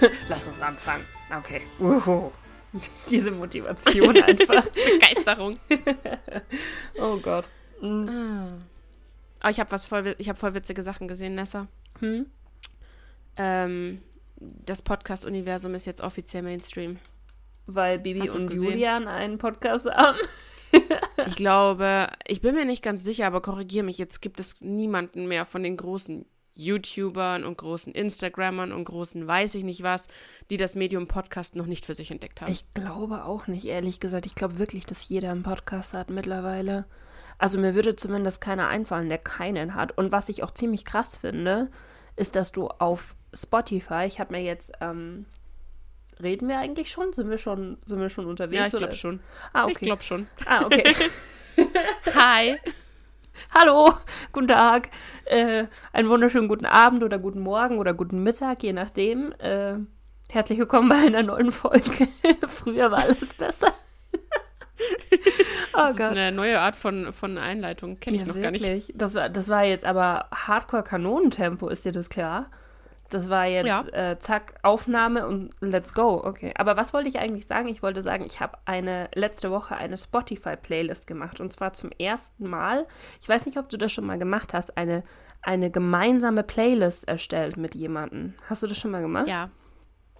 Lass uns anfangen. Okay. Uhu. Diese Motivation einfach. Begeisterung. oh Gott. Mhm. Oh, ich habe was voll, ich habe voll witzige Sachen gesehen, Nessa. Hm? Ähm, das Podcast-Universum ist jetzt offiziell Mainstream. Weil Bibi und? Julian einen Podcast haben. Ich glaube, ich bin mir nicht ganz sicher, aber korrigiere mich, jetzt gibt es niemanden mehr von den großen YouTubern und großen Instagrammern und großen weiß ich nicht was, die das Medium Podcast noch nicht für sich entdeckt haben. Ich glaube auch nicht, ehrlich gesagt. Ich glaube wirklich, dass jeder einen Podcast hat mittlerweile. Also mir würde zumindest keiner einfallen, der keinen hat. Und was ich auch ziemlich krass finde, ist, dass du auf Spotify, ich habe mir jetzt, ähm, reden wir eigentlich schon? Sind wir schon, sind wir schon unterwegs? ja, ich glaube schon. Ah, okay. Ich glaube schon. Ah, okay. Hi. Hallo, guten Tag, äh, einen wunderschönen guten Abend oder guten Morgen oder guten Mittag, je nachdem. Äh, herzlich willkommen bei einer neuen Folge. Früher war alles besser. oh Das ist eine neue Art von, von Einleitung. Kenne ich ja, noch gar nicht. wirklich. Das war, das war jetzt aber Hardcore-Kanonentempo, ist dir das klar? Das war jetzt äh, zack, Aufnahme und let's go. Okay. Aber was wollte ich eigentlich sagen? Ich wollte sagen, ich habe eine letzte Woche eine Spotify-Playlist gemacht. Und zwar zum ersten Mal. Ich weiß nicht, ob du das schon mal gemacht hast, eine, eine gemeinsame Playlist erstellt mit jemandem. Hast du das schon mal gemacht? Ja.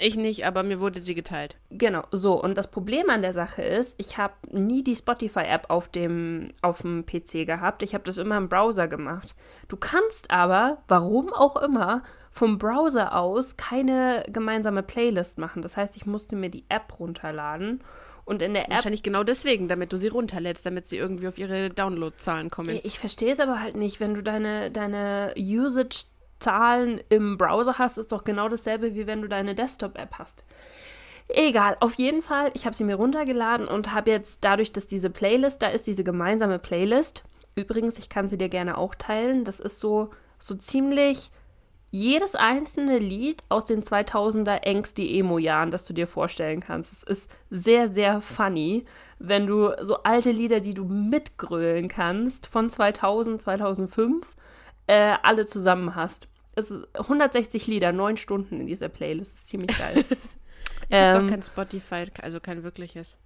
Ich nicht, aber mir wurde sie geteilt. Genau, so. Und das Problem an der Sache ist, ich habe nie die Spotify-App auf dem, auf dem PC gehabt. Ich habe das immer im Browser gemacht. Du kannst aber, warum auch immer, vom Browser aus keine gemeinsame Playlist machen. Das heißt, ich musste mir die App runterladen. Und in der App. Wahrscheinlich genau deswegen, damit du sie runterlädst, damit sie irgendwie auf ihre Downloadzahlen kommen. Ich verstehe es aber halt nicht, wenn du deine, deine Usage-Zahlen im Browser hast, ist doch genau dasselbe, wie wenn du deine Desktop-App hast. Egal, auf jeden Fall, ich habe sie mir runtergeladen und habe jetzt dadurch, dass diese Playlist, da ist diese gemeinsame Playlist. Übrigens, ich kann sie dir gerne auch teilen. Das ist so, so ziemlich jedes einzelne Lied aus den 2000er Ängste Emo-Jahren, das du dir vorstellen kannst. Es ist sehr, sehr funny, wenn du so alte Lieder, die du mitgrölen kannst, von 2000, 2005, äh, alle zusammen hast. Es ist 160 Lieder, neun Stunden in dieser Playlist. Das ist ziemlich geil. Ich habe Ähm, doch kein Spotify, also kein wirkliches.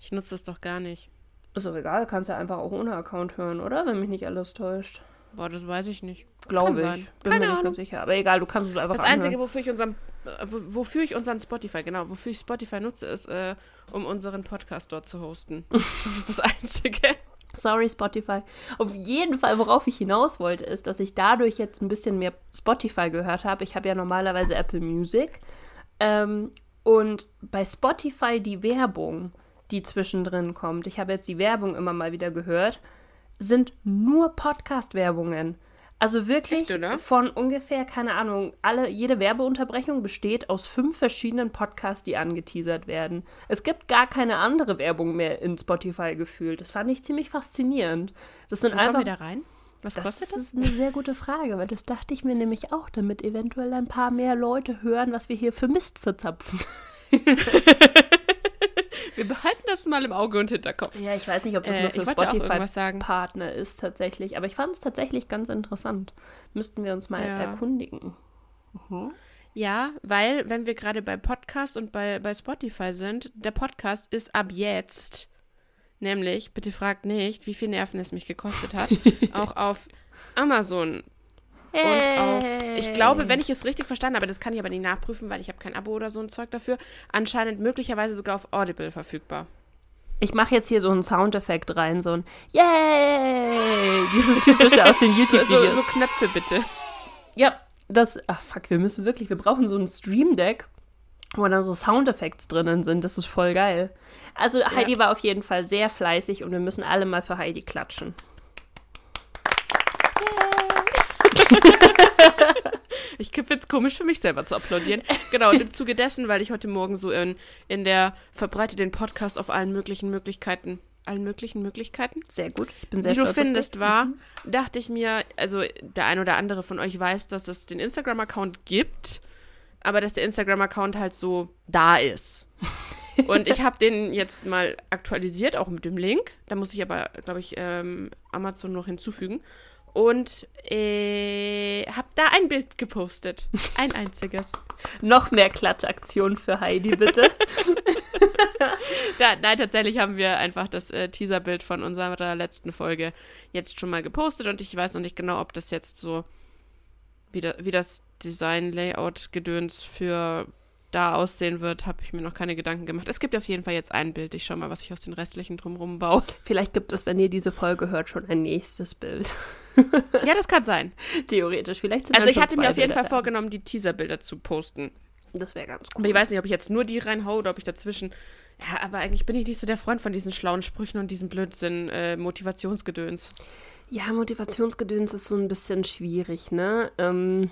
Ich nutze das doch gar nicht. ist doch egal, kannst ja einfach auch ohne Account hören, oder? Wenn mich nicht alles täuscht. Boah, das weiß ich nicht. Glaube ich. sein. Bin Keine mir nicht ganz sicher. Aber egal, du kannst es einfach Das Einzige, anhören. wofür ich unseren, äh, wo- wofür ich unseren Spotify, genau, wofür ich Spotify nutze, ist, äh, um unseren Podcast dort zu hosten. Das ist das Einzige. Sorry, Spotify. Auf jeden Fall, worauf ich hinaus wollte, ist, dass ich dadurch jetzt ein bisschen mehr Spotify gehört habe. Ich habe ja normalerweise Apple Music. Ähm, und bei Spotify die Werbung, die zwischendrin kommt, ich habe jetzt die Werbung immer mal wieder gehört, sind nur Podcast-Werbungen. Also wirklich Echt, von ungefähr, keine Ahnung, alle, jede Werbeunterbrechung besteht aus fünf verschiedenen Podcasts, die angeteasert werden. Es gibt gar keine andere Werbung mehr in Spotify gefühlt. Das fand ich ziemlich faszinierend. Das sind Kommen einfach. wir da rein? Was Das kostet das? ist eine sehr gute Frage, weil das dachte ich mir nämlich auch, damit eventuell ein paar mehr Leute hören, was wir hier für Mist verzapfen. Wir behalten das mal im Auge und Hinterkopf. Ja, ich weiß nicht, ob das Äh, nur für auch irgendwas sagen. Spotify-Partner ist tatsächlich, aber ich fand es tatsächlich ganz interessant. Müssten wir uns mal Ja. erkundigen. Ja, weil, wenn wir gerade bei Podcast und bei, bei Spotify sind, der Podcast ist ab jetzt, nämlich, bitte fragt nicht, wie viel Nerven es mich gekostet hat, auch auf Amazon. Und auf, ich glaube, wenn ich es richtig verstanden habe, das kann ich aber nicht nachprüfen, weil ich habe kein Abo oder so ein Zeug dafür, anscheinend möglicherweise sogar auf Audible verfügbar. Ich mache jetzt hier so einen Soundeffekt rein, so ein Yay! Dieses typische aus den So, so, YouTube-Videos. so Knöpfe bitte. Ja, das. Ach fuck, wir müssen wirklich, wir brauchen so ein Stream Deck, wo dann so Soundeffekte drinnen sind. Das ist voll geil. Also Heidi war auf jeden Fall sehr fleißig und wir müssen alle mal für Heidi klatschen. Ich finde es komisch für mich selber zu applaudieren. Genau, und im Zuge dessen, weil ich heute Morgen so in, in der verbreite den Podcast auf allen möglichen Möglichkeiten, allen möglichen Möglichkeiten, Sehr gut. Ich bin sehr die du findest, war, dachte ich mir, also der ein oder andere von euch weiß, dass es den Instagram-Account gibt, aber dass der Instagram-Account halt so da ist. Und ich habe den jetzt mal aktualisiert, auch mit dem Link. Da muss ich aber, glaube ich, ähm, Amazon noch hinzufügen. Und äh, habe da ein Bild gepostet. Ein einziges. Noch mehr Klatschaktionen für Heidi, bitte. da, nein, tatsächlich haben wir einfach das äh, Teaserbild von unserer letzten Folge jetzt schon mal gepostet und ich weiß noch nicht genau, ob das jetzt so wie, da, wie das Design-Layout-Gedöns für da aussehen wird, habe ich mir noch keine Gedanken gemacht. Es gibt auf jeden Fall jetzt ein Bild. Ich schaue mal, was ich aus den restlichen drumherum baue. Vielleicht gibt es, wenn ihr diese Folge hört, schon ein nächstes Bild. ja, das kann sein. Theoretisch. Vielleicht sind Also ich hatte mir auf jeden Fall vorgenommen, die Teaserbilder zu posten. Das wäre ganz cool. Aber ich weiß nicht, ob ich jetzt nur die reinhaue oder ob ich dazwischen. Ja, aber eigentlich bin ich nicht so der Freund von diesen schlauen Sprüchen und diesem Blödsinn, äh, Motivationsgedöns. Ja, Motivationsgedöns ist so ein bisschen schwierig, ne? Ähm,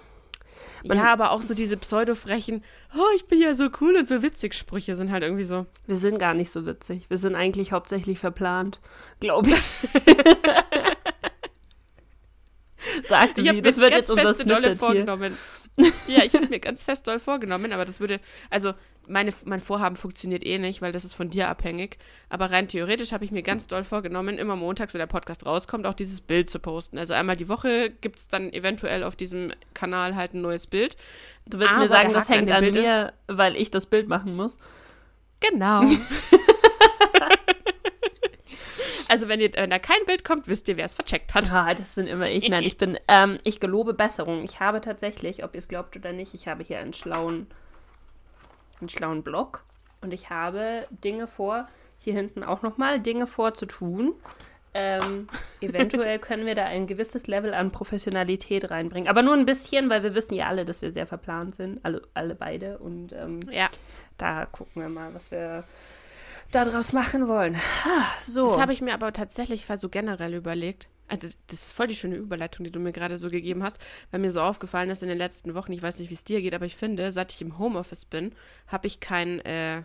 ja, aber auch so diese pseudo-frechen, oh, ich bin ja so cool und so witzig Sprüche sind halt irgendwie so. Wir sind gar nicht so witzig. Wir sind eigentlich hauptsächlich verplant, glaube ich. Sagte sie, das wird jetzt unser Snippet vorgenommen. Ja, ich habe mir ganz fest doll vorgenommen, aber das würde, also meine, mein Vorhaben funktioniert eh nicht, weil das ist von dir abhängig. Aber rein theoretisch habe ich mir ganz doll vorgenommen, immer montags, wenn der Podcast rauskommt, auch dieses Bild zu posten. Also einmal die Woche gibt es dann eventuell auf diesem Kanal halt ein neues Bild. Du willst aber mir sagen, das hängt an, an mir, weil ich das Bild machen muss? Genau. Also wenn, ihr, wenn da kein Bild kommt, wisst ihr, wer es vercheckt hat. Ah, das bin immer ich. Nein, ich bin, ähm, ich gelobe Besserung. Ich habe tatsächlich, ob ihr es glaubt oder nicht, ich habe hier einen schlauen, einen schlauen Blog und ich habe Dinge vor, hier hinten auch nochmal, Dinge vor zu tun. Ähm, eventuell können wir da ein gewisses Level an Professionalität reinbringen. Aber nur ein bisschen, weil wir wissen ja alle, dass wir sehr verplant sind. Alle, alle beide. Und ähm, ja. da gucken wir mal, was wir daraus machen wollen. So. Das habe ich mir aber tatsächlich so generell überlegt. Also, das ist voll die schöne Überleitung, die du mir gerade so gegeben hast, weil mir so aufgefallen ist in den letzten Wochen, ich weiß nicht, wie es dir geht, aber ich finde, seit ich im Homeoffice bin, habe ich kein, äh,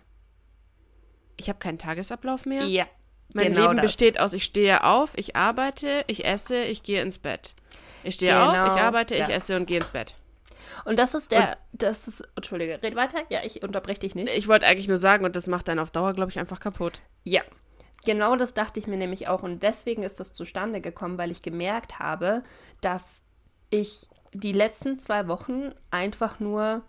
ich habe keinen Tagesablauf mehr. Ja. Mein genau Leben das. besteht aus, ich stehe auf, ich arbeite, ich esse, ich gehe ins Bett. Ich stehe genau auf, ich arbeite, das. ich esse und gehe ins Bett. Und das ist der, und, das ist, Entschuldige, red weiter. Ja, ich unterbreche dich nicht. Ich wollte eigentlich nur sagen, und das macht dann auf Dauer, glaube ich, einfach kaputt. Ja, genau das dachte ich mir nämlich auch. Und deswegen ist das zustande gekommen, weil ich gemerkt habe, dass ich die letzten zwei Wochen einfach nur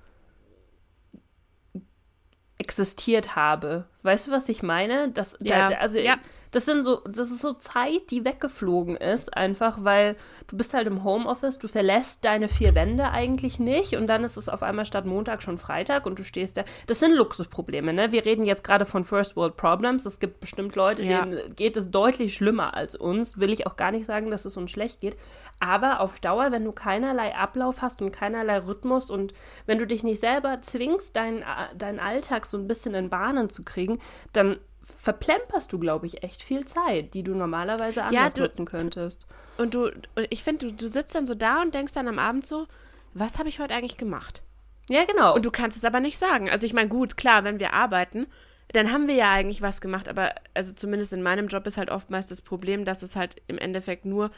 existiert habe. Weißt du, was ich meine? Das, ja. Da, also ja. Das sind so, das ist so Zeit, die weggeflogen ist, einfach weil du bist halt im Homeoffice, du verlässt deine vier Wände eigentlich nicht und dann ist es auf einmal statt Montag schon Freitag und du stehst da. Das sind Luxusprobleme, ne? Wir reden jetzt gerade von First World Problems. Es gibt bestimmt Leute, ja. denen geht es deutlich schlimmer als uns. Will ich auch gar nicht sagen, dass es uns schlecht geht. Aber auf Dauer, wenn du keinerlei Ablauf hast und keinerlei Rhythmus und wenn du dich nicht selber zwingst, deinen, deinen Alltag so ein bisschen in Bahnen zu kriegen, dann verplemperst du, glaube ich, echt viel Zeit, die du normalerweise anders ja, du, nutzen könntest. Und du, ich finde, du, du sitzt dann so da und denkst dann am Abend so, was habe ich heute eigentlich gemacht? Ja, genau. Und du kannst es aber nicht sagen. Also ich meine, gut, klar, wenn wir arbeiten, dann haben wir ja eigentlich was gemacht, aber also zumindest in meinem Job ist halt oftmals das Problem, dass es halt im Endeffekt nur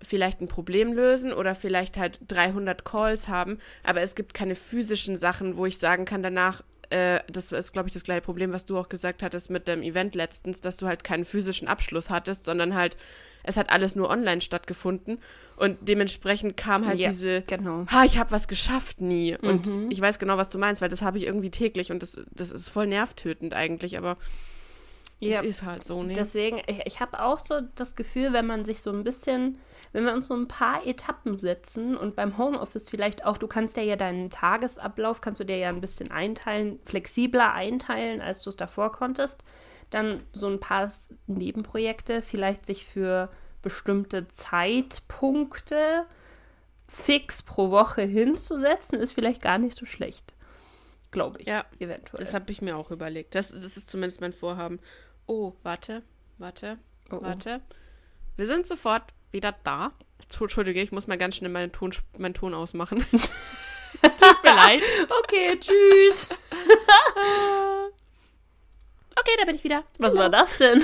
vielleicht ein Problem lösen oder vielleicht halt 300 Calls haben, aber es gibt keine physischen Sachen, wo ich sagen kann danach, äh, das ist, glaube ich, das gleiche Problem, was du auch gesagt hattest mit dem Event letztens, dass du halt keinen physischen Abschluss hattest, sondern halt, es hat alles nur online stattgefunden. Und dementsprechend kam halt ja, diese, genau. ha, ich habe was geschafft nie. Und mhm. ich weiß genau, was du meinst, weil das habe ich irgendwie täglich und das, das ist voll nervtötend eigentlich, aber ja. es ist halt so, ne? Deswegen, ich, ich habe auch so das Gefühl, wenn man sich so ein bisschen wenn wir uns so ein paar Etappen setzen und beim Homeoffice vielleicht auch, du kannst ja, ja deinen Tagesablauf, kannst du dir ja ein bisschen einteilen, flexibler einteilen, als du es davor konntest, dann so ein paar Nebenprojekte vielleicht sich für bestimmte Zeitpunkte fix pro Woche hinzusetzen, ist vielleicht gar nicht so schlecht. Glaube ich. Ja, eventuell. Das habe ich mir auch überlegt. Das, das, ist zumindest mein Vorhaben. Oh, warte, warte, oh, oh. warte. Wir sind sofort wieder da. Entschuldige, ich muss mal ganz schnell meinen Ton, meinen Ton ausmachen. es tut mir leid. Okay, tschüss. okay, da bin ich wieder. Was war das denn?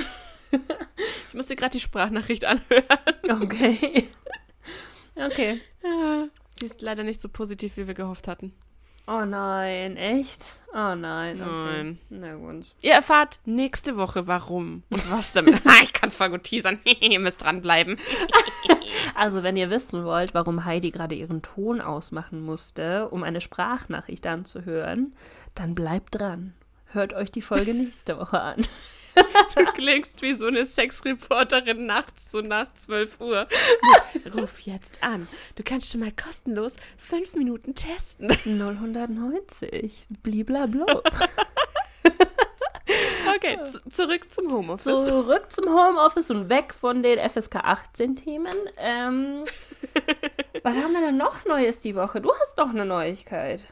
ich musste gerade die Sprachnachricht anhören. Okay. Okay. Sie ist leider nicht so positiv, wie wir gehofft hatten. Oh nein, echt? Oh nein. Okay. Nein. Na gut. Ihr erfahrt nächste Woche, warum und was damit. ich kann es voll gut teasern. ihr müsst dranbleiben. Also, wenn ihr wissen wollt, warum Heidi gerade ihren Ton ausmachen musste, um eine Sprachnachricht anzuhören, dann bleibt dran. Hört euch die Folge nächste Woche an. Du klingst wie so eine Sexreporterin nachts, so nach 12 Uhr. Ruf jetzt an. Du kannst schon mal kostenlos fünf Minuten testen. 090. Bliblablo. Okay, zu- zurück zum Homeoffice. Zurück zum Homeoffice und weg von den FSK 18 Themen. Ähm, was haben wir denn noch Neues die Woche? Du hast noch eine Neuigkeit.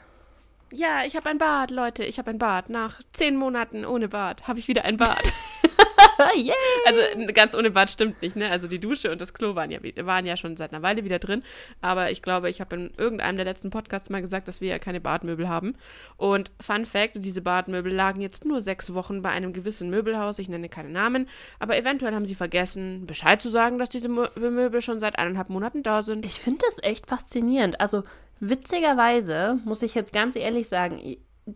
Ja, ich habe ein Bad, Leute. Ich habe ein Bad. Nach zehn Monaten ohne Bad habe ich wieder ein Bad. Yay! Also ganz ohne Bad stimmt nicht, ne? Also die Dusche und das Klo waren ja, waren ja schon seit einer Weile wieder drin. Aber ich glaube, ich habe in irgendeinem der letzten Podcasts mal gesagt, dass wir ja keine Badmöbel haben. Und Fun Fact, diese Badmöbel lagen jetzt nur sechs Wochen bei einem gewissen Möbelhaus. Ich nenne keine Namen. Aber eventuell haben sie vergessen, Bescheid zu sagen, dass diese Mö Möbel schon seit eineinhalb Monaten da sind. Ich finde das echt faszinierend. Also witzigerweise muss ich jetzt ganz ehrlich sagen,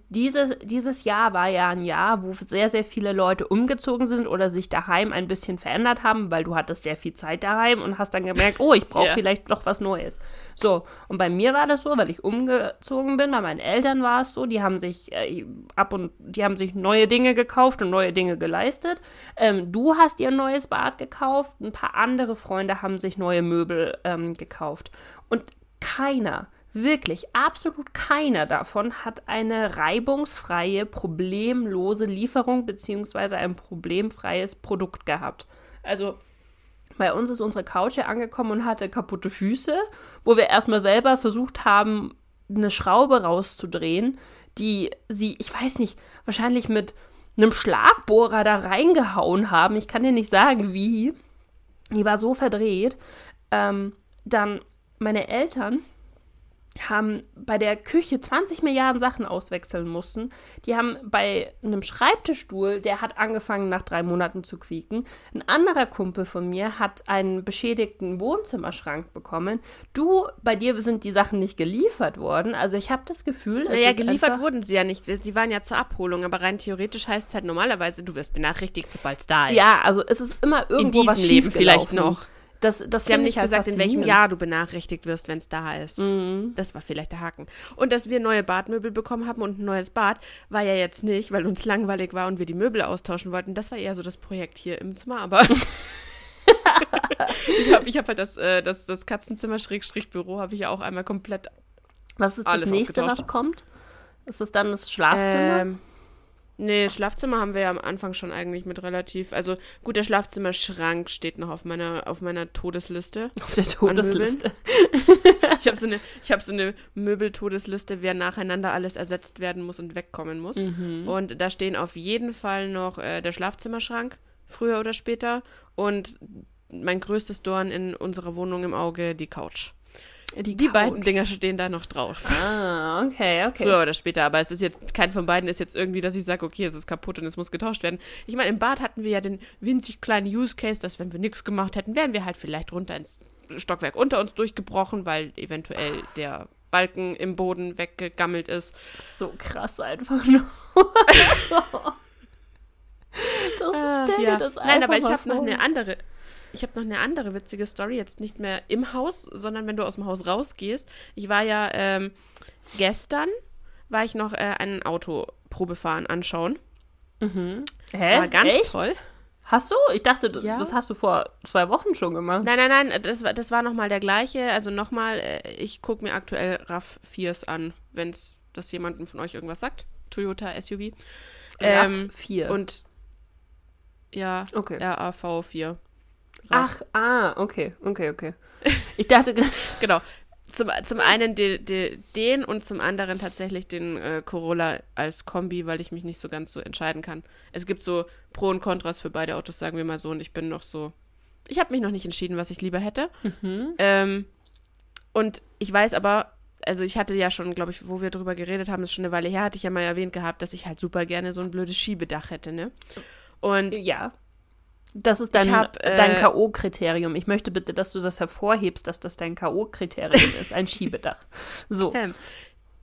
dieses, dieses Jahr war ja ein Jahr, wo sehr, sehr viele Leute umgezogen sind oder sich daheim ein bisschen verändert haben, weil du hattest sehr viel Zeit daheim und hast dann gemerkt, oh, ich brauche Ja. vielleicht noch was Neues. So, und bei mir war das so, weil ich umgezogen bin, bei meinen Eltern war es so, die haben sich äh, ab und die haben sich neue Dinge gekauft und neue Dinge geleistet. Ähm, du hast dir ein neues Bad gekauft, ein paar andere Freunde haben sich neue Möbel ähm, gekauft. Und keiner, wirklich absolut keiner davon hat eine reibungsfreie, problemlose Lieferung beziehungsweise ein problemfreies Produkt gehabt. Also bei uns ist unsere Couch ja angekommen und hatte kaputte Füße, wo wir erstmal selber versucht haben, eine Schraube rauszudrehen, die sie, ich weiß nicht, wahrscheinlich mit einem Schlagbohrer da reingehauen haben. Ich kann dir nicht sagen, wie. Die war so verdreht. Ähm, dann meine Eltern haben bei der Küche 20 Milliarden Sachen auswechseln mussten. Die haben bei einem Schreibtischstuhl, der hat angefangen nach drei Monaten zu quieken. Ein anderer Kumpel von mir hat einen beschädigten Wohnzimmerschrank bekommen. Du, bei dir sind die Sachen nicht geliefert worden. Also ich habe das Gefühl, es Naja, ist geliefert wurden sie ja nicht. Sie waren ja zur Abholung, aber rein theoretisch heißt es halt normalerweise, du wirst benachrichtigt, sobald es da ist. Ja, also es ist immer in irgendwo diesem was Leben vielleicht noch. Das, das Sie haben nicht ich halt gesagt, in welchem. Jahr du benachrichtigt wirst, wenn es da ist. Mhm. Das war vielleicht der Haken. Und dass wir neue Badmöbel bekommen haben und ein neues Bad, war ja jetzt nicht, weil uns langweilig war und wir die Möbel austauschen wollten. Das war eher so das Projekt hier im Zimmer, aber. ich habe ich hab halt das, äh, das, das Katzenzimmer-Büro habe ich ja auch einmal komplett. Was ist das nächste, was kommt? Ist es dann das Schlafzimmer? Ähm, nee, Schlafzimmer haben wir ja am Anfang schon eigentlich mit relativ. Also gut, der Schlafzimmerschrank steht noch auf meiner, auf meiner Todesliste. Auf der Todesliste. Ich habe so eine, ich habe so eine Möbeltodesliste, wer nacheinander alles ersetzt werden muss und wegkommen muss. Mhm. Und da stehen auf jeden Fall noch äh, der Schlafzimmerschrank, früher oder später, und mein größtes Dorn in unserer Wohnung im Auge, die Couch. Die, Die beiden Dinger stehen da noch drauf. Ah, okay, okay. Früher oder später, aber es ist jetzt, keins von beiden ist jetzt irgendwie, dass ich sage, okay, es ist kaputt und es muss getauscht werden. Ich meine, im Bad hatten wir ja den winzig kleinen Use Case, dass wenn wir nichts gemacht hätten, wären wir halt vielleicht runter ins Stockwerk unter uns durchgebrochen, weil eventuell der Balken im Boden weggegammelt ist. So krass einfach nur. das stell dir ja. das einfach Nein, aber ich habe noch eine andere. Ich habe noch eine andere witzige Story, jetzt nicht mehr im Haus, sondern wenn du aus dem Haus rausgehst. Ich war ja ähm, gestern, war ich noch äh, ein Auto Probefahren anschauen. Mhm. Das Hä? war ganz Echt? toll. Hast du? Ich dachte, das, Ja. das hast du vor zwei Wochen schon gemacht. Nein, nein, nein, das war, das war nochmal der gleiche. Also nochmal, äh, ich gucke mir aktuell RAV4s an, wenn es das jemandem von euch irgendwas sagt. Toyota SUV. Ähm, RAV4. und ja, okay. RAV4. Ach, ah, okay, okay, okay. Ich dachte, Genau. Zum, zum einen de, de, den und zum anderen tatsächlich den äh, Corolla als Kombi, weil ich mich nicht so ganz so entscheiden kann. Es gibt so Pro und Kontras für beide Autos, sagen wir mal so, und ich bin noch so. Ich habe mich noch nicht entschieden, was ich lieber hätte. mhm. Ähm, und ich weiß aber, also ich hatte ja schon, glaube ich, wo wir drüber geredet haben, ist schon eine Weile her, hatte ich ja mal erwähnt gehabt, dass ich halt super gerne so ein blödes Schiebedach hätte, ne? Und ja. Das ist dein, hab, äh, dein K.O.-Kriterium. Ich möchte bitte, dass du das hervorhebst, dass das dein K.O.-Kriterium ist, ein Schiebedach. So. ähm,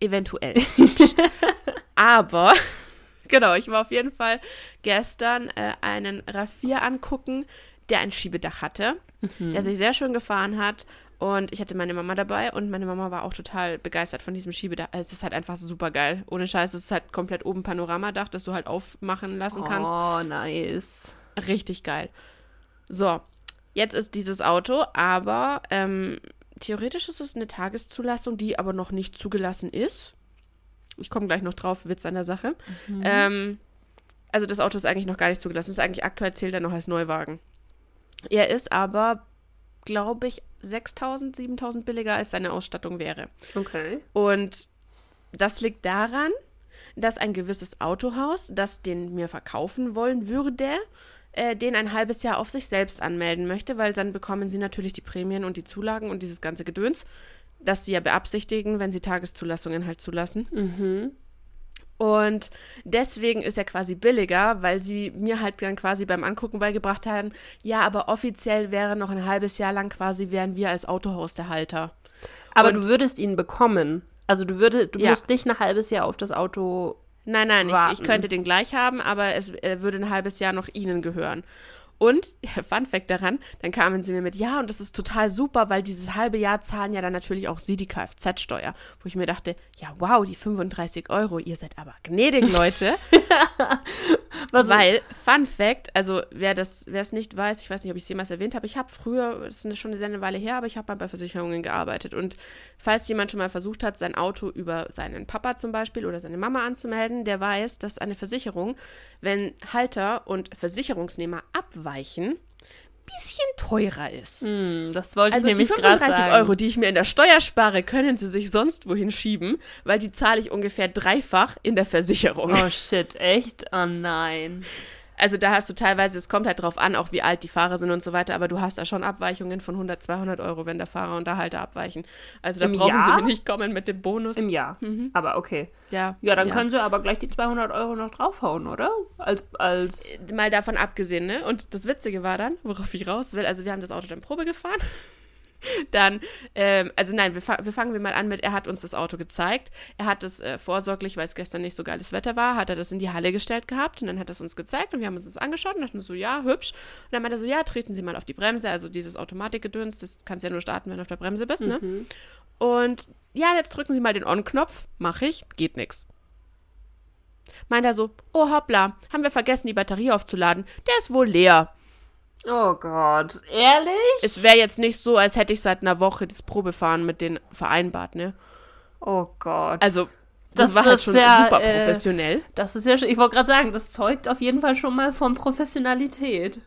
eventuell. Aber, genau, ich war auf jeden Fall gestern äh, einen RAV4 angucken, der ein Schiebedach hatte, Mhm. der sich sehr schön gefahren hat. Und ich hatte meine Mama dabei und meine Mama war auch total begeistert von diesem Schiebedach. Es ist halt einfach super geil. Ohne Scheiß, es ist halt komplett oben Panoramadach, das du halt aufmachen lassen kannst. Oh, nice. Richtig geil. So, jetzt ist dieses Auto, aber ähm, theoretisch ist es eine Tageszulassung, die aber noch nicht zugelassen ist. Ich komme gleich noch drauf, Witz an der Sache. Ähm, also das Auto ist eigentlich noch gar nicht zugelassen. Ist eigentlich aktuell zählt er noch als Neuwagen. Er ist aber, glaube ich, 6000, 7000 billiger als seine Ausstattung wäre. Okay. Und das liegt daran, dass ein gewisses Autohaus, das den mir verkaufen wollen würde, äh, den ein halbes Jahr auf sich selbst anmelden möchte, weil dann bekommen sie natürlich die Prämien und die Zulagen und dieses ganze Gedöns, das sie ja beabsichtigen, wenn sie Tageszulassungen halt zulassen. Mhm. Und deswegen ist er quasi billiger, weil sie mir halt dann quasi beim Angucken beigebracht haben, ja, aber offiziell wäre noch ein halbes Jahr lang quasi, wären wir als Autohaus der Halter. Aber Und- du würdest ihn bekommen. Also du würdest, du Ja. musst nicht ein halbes Jahr auf das Auto. Nein, nein, ich, ich könnte den gleich haben, aber es er würde ein halbes Jahr noch Ihnen gehören. Und, Fun Fact daran, dann kamen sie mir mit, ja, und das ist total super, weil dieses halbe Jahr zahlen ja dann natürlich auch Sie die Kfz-Steuer. Wo ich mir dachte, ja, wow, die 35 Euro, ihr seid aber gnädig, Leute. Weil, Fun Fact, also wer das, wer es nicht weiß, ich weiß nicht, ob ich es jemals erwähnt habe, ich habe früher, das ist schon eine sehr Weile her, aber ich habe mal bei Versicherungen gearbeitet. Und falls jemand schon mal versucht hat, sein Auto über seinen Papa zum Beispiel oder seine Mama anzumelden, der weiß, dass eine Versicherung, wenn Halter und Versicherungsnehmer abweichen, bisschen teurer ist. Hm, das wollte Also ich die nämlich gerade 35 sagen. Euro, die ich mir in der Steuer spare, können sie sich sonst wohin schieben, weil die zahle ich ungefähr dreifach in der Versicherung. Oh shit, echt? Oh nein. Also da hast du teilweise, es kommt halt drauf an, auch wie alt die Fahrer sind und so weiter, aber du hast da schon Abweichungen von 100, 200 Euro, wenn der Fahrer und der Halter abweichen. Also da Im brauchen Jahr? sie mir nicht kommen mit dem Bonus. Im Jahr. Aber okay. ja, Ja, dann können sie aber gleich die 200 Euro noch draufhauen, oder? Als, als Mal davon abgesehen, ne? Und das Witzige war dann, worauf ich raus will, also wir haben das Auto dann Probe gefahren. Dann, ähm, also nein, wir, fa wir fangen wir mal an mit, er hat uns das Auto gezeigt. Er hat es äh, vorsorglich, weil es gestern nicht so geiles Wetter war, hat er das in die Halle gestellt gehabt und dann hat er es uns gezeigt und wir haben uns das angeschaut und dachten so, ja, hübsch. Und dann meinte er so, ja, treten Sie mal auf die Bremse, also dieses Automatikgedöns, das kannst du ja nur starten, wenn du auf der Bremse bist, ne? Und ja, jetzt drücken Sie mal den On-Knopf, mach ich, geht nix. Meint er so, oh hoppla, haben wir vergessen, die Batterie aufzuladen, der ist wohl leer. Oh Gott. Ehrlich? Es wäre jetzt nicht so, als hätte ich seit einer Woche das Probefahren mit denen vereinbart, ne? Oh Gott. Also, das, Das war halt schon ja, super äh, professionell. das ist ja schon, ich wollte gerade sagen, das zeugt auf jeden Fall schon mal von Professionalität.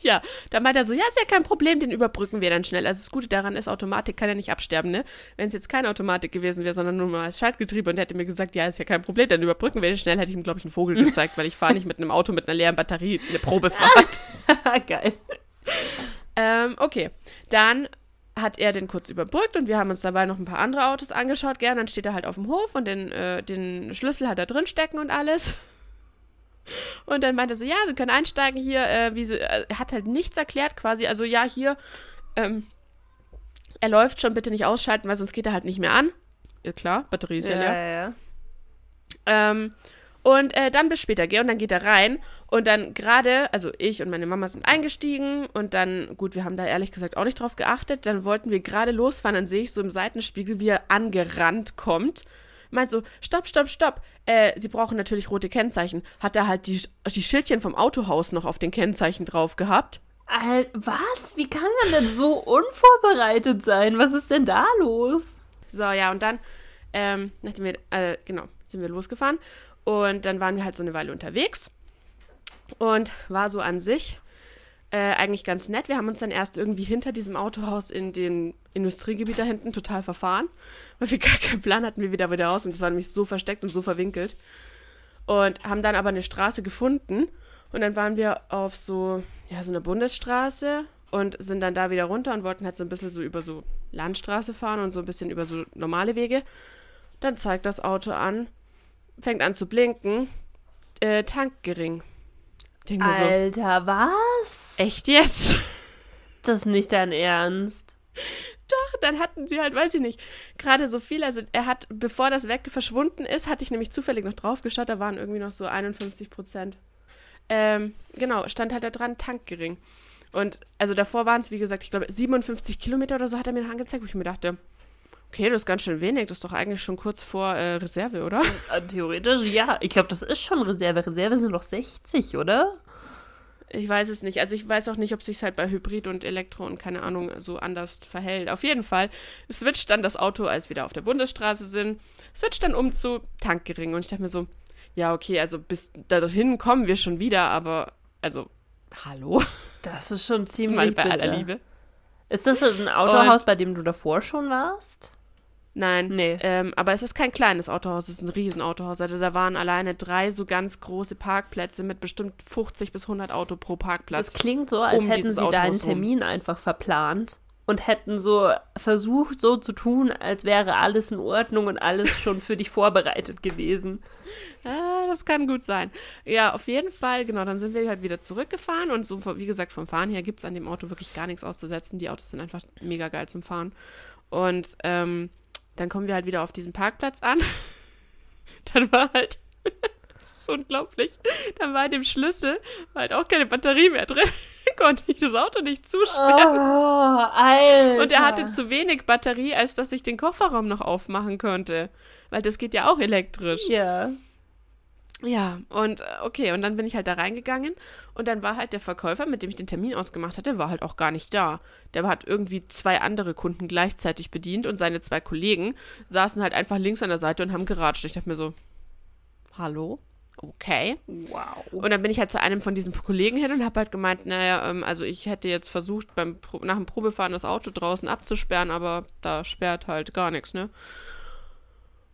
Ja, da meint er so, ja, ist ja kein Problem, den überbrücken wir dann schnell. Also das Gute daran ist, Automatik kann ja nicht absterben, ne? Wenn es jetzt keine Automatik gewesen wäre, sondern nur mal das Schaltgetriebe und der hätte mir gesagt, ja, ist ja kein Problem, dann überbrücken wir den schnell, hätte ich ihm, glaube ich, einen Vogel gezeigt, weil ich fahre nicht mit einem Auto mit einer leeren Batterie eine Probefahrt. Geil. Ähm, okay. Dann hat er den kurz überbrückt und wir haben uns dabei noch ein paar andere Autos angeschaut. Gern, dann steht er halt auf dem Hof und den, äh, den Schlüssel hat er drin stecken und alles. Und dann meinte er so, ja, Sie können einsteigen hier, äh, wie sie, äh, er hat halt nichts erklärt quasi, also ja, hier, ähm, er läuft schon, bitte nicht ausschalten, weil sonst geht er halt nicht mehr an. Ja klar, Batterie ist ja, Ja, leer. ja, ja. Ähm, und äh, dann bis später, gell? Und dann geht er rein. Und dann gerade, also ich und meine Mama sind eingestiegen. Und dann, gut, wir haben da ehrlich gesagt auch nicht drauf geachtet. Dann wollten wir gerade losfahren. Dann sehe ich so im Seitenspiegel, wie er angerannt kommt. Meint so, stopp, stopp, stopp. Äh, sie brauchen natürlich rote Kennzeichen. Hat er halt die, die Schildchen vom Autohaus noch auf den Kennzeichen drauf gehabt. Al was? Wie kann man denn so unvorbereitet sein? Was ist denn da los? So, ja, und dann, ähm, nachdem wir, äh, genau, sind wir losgefahren. Und dann waren wir halt so eine Weile unterwegs. Und war so an sich äh, eigentlich ganz nett. Wir haben uns dann erst irgendwie hinter diesem Autohaus in dem Industriegebiet da hinten total verfahren, weil wir gar keinen Plan hatten, wie wir da wieder raus. Und das war nämlich so versteckt und so verwinkelt. Und haben dann aber eine Straße gefunden. Und dann waren wir auf so, ja, so einer Bundesstraße und sind dann da wieder runter und wollten halt so ein bisschen so über so Landstraße fahren und so ein bisschen über so normale Wege. Dann zeigt das Auto an, fängt an zu blinken, äh, Tank gering. Mir so, Alter, was? Echt jetzt? Das ist nicht dein Ernst. Doch, dann hatten sie halt, weiß ich nicht, gerade so viel. Also er hat, bevor das weg verschwunden ist, hatte ich nämlich zufällig noch drauf geschaut, da waren irgendwie noch so 51 Prozent. Ähm, genau, stand halt da dran, Tank gering. Und also davor waren es, wie gesagt, ich glaube 57 Kilometer oder so hat er mir noch angezeigt, wo ich mir dachte, okay, das ist ganz schön wenig, das ist doch eigentlich schon kurz vor äh, Reserve, oder? Theoretisch, ja. Ich glaube, das ist schon Reserve. Reserve sind doch 60, oder? Ich weiß es nicht. Also ich weiß auch nicht, ob sich halt bei Hybrid und Elektro und keine Ahnung so anders verhält. Auf jeden Fall switcht dann das Auto, als wir wieder auf der Bundesstraße sind, switcht dann um zu Tankgering. Und ich dachte mir so, ja, okay, also bis dahin kommen wir schon wieder, aber also, hallo? Das ist schon ziemlich Mal bei bitter. aller Liebe. Ist das ein Autohaus, bei dem du davor schon warst? Nein, Nee. ähm, aber es ist kein kleines Autohaus, es ist ein Riesenautohaus. Also da waren alleine drei so ganz große Parkplätze mit bestimmt 50 bis 100 Auto pro Parkplatz. Das klingt so, als um hätten sie Autohaus deinen. Termin einfach verplant und hätten so versucht, so zu tun, als wäre alles in Ordnung und alles schon für dich vorbereitet gewesen. Ah, das kann gut sein. Ja, auf jeden Fall, genau, dann sind wir halt wieder zurückgefahren und so, wie gesagt, vom Fahren her gibt es an dem Auto wirklich gar nichts auszusetzen. Die Autos sind einfach mega geil zum Fahren. Und ähm, dann kommen wir halt wieder auf diesen Parkplatz an. dann war halt, das ist unglaublich, dann war in dem Schlüssel halt auch keine Batterie mehr drin. Konnte ich das Auto nicht zusperren. Oh, Alter. Und er hatte zu wenig Batterie, als dass ich den Kofferraum noch aufmachen konnte. Weil das geht ja auch elektrisch. Ja. Ja, und äh, okay, und dann bin ich halt da reingegangen und dann war halt der Verkäufer, mit dem ich den Termin ausgemacht hatte, war halt auch gar nicht da. Der hat irgendwie zwei andere Kunden gleichzeitig bedient und seine zwei Kollegen saßen halt einfach links an der Seite und haben geratscht. Ich dachte mir so, hallo? Okay. Wow. Und dann bin ich halt zu einem von diesen Kollegen hin und habe halt gemeint, naja, ähm, also ich hätte jetzt versucht, beim Pro nach dem Probefahren das Auto draußen abzusperren, aber da sperrt halt gar nichts, ne?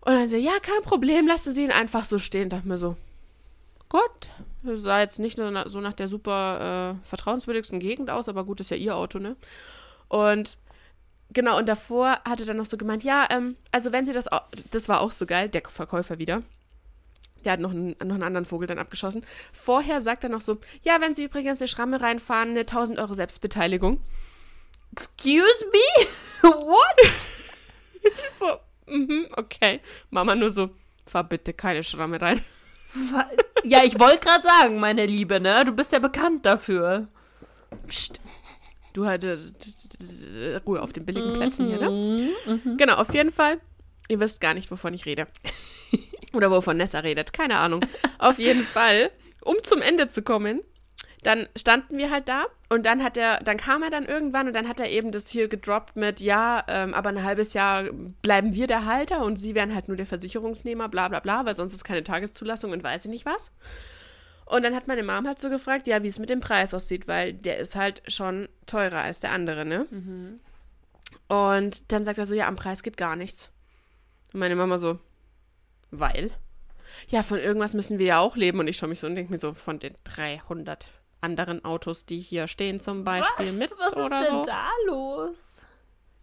Und dann so, ja, kein Problem, lassen Sie ihn einfach so stehen. Dachte mir so, gut, sah jetzt nicht so nach der super äh, vertrauenswürdigsten Gegend aus, aber gut, ist ja Ihr Auto, ne? Und genau, und davor hatte er noch so gemeint, ja, ähm, also wenn Sie das, das war auch so geil, der Verkäufer wieder. Der hat noch einen, noch einen anderen Vogel dann abgeschossen. Vorher sagt er noch so, ja, wenn Sie übrigens eine Schramme reinfahren, eine 1000 Euro Selbstbeteiligung. Excuse me? What? So, mhm, okay. Mama nur so, fahr bitte keine Schramme rein. Ja, ich wollte gerade sagen, meine Liebe, ne? Du bist ja bekannt dafür. Psst. Du hattest Ruhe auf den billigen Plätzen hier, ne? Mhm. Genau, auf jeden Fall. Ihr wisst gar nicht, wovon ich rede. Oder wovon Nessa redet. Keine Ahnung. Auf jeden Fall, um zum Ende zu kommen, dann standen wir halt da und dann hat er, dann kam er dann irgendwann und dann hat er eben das hier gedroppt mit, ja, ähm, aber ein halbes Jahr bleiben wir der Halter und sie wären halt nur der Versicherungsnehmer, bla bla bla, weil sonst ist keine Tageszulassung und weiß ich nicht was. Und dann hat meine Mom halt so gefragt, ja, wie es mit dem Preis aussieht, weil der ist halt schon teurer als der andere, ne? Und dann sagt er so, ja, am Preis geht gar nichts. Und meine Mama so, weil? Ja, von irgendwas müssen wir ja auch leben. Und ich schaue mich so und denke mir so, von den 300 anderen Autos, die hier stehen zum Beispiel Was? mit Was ist oder denn so. da los?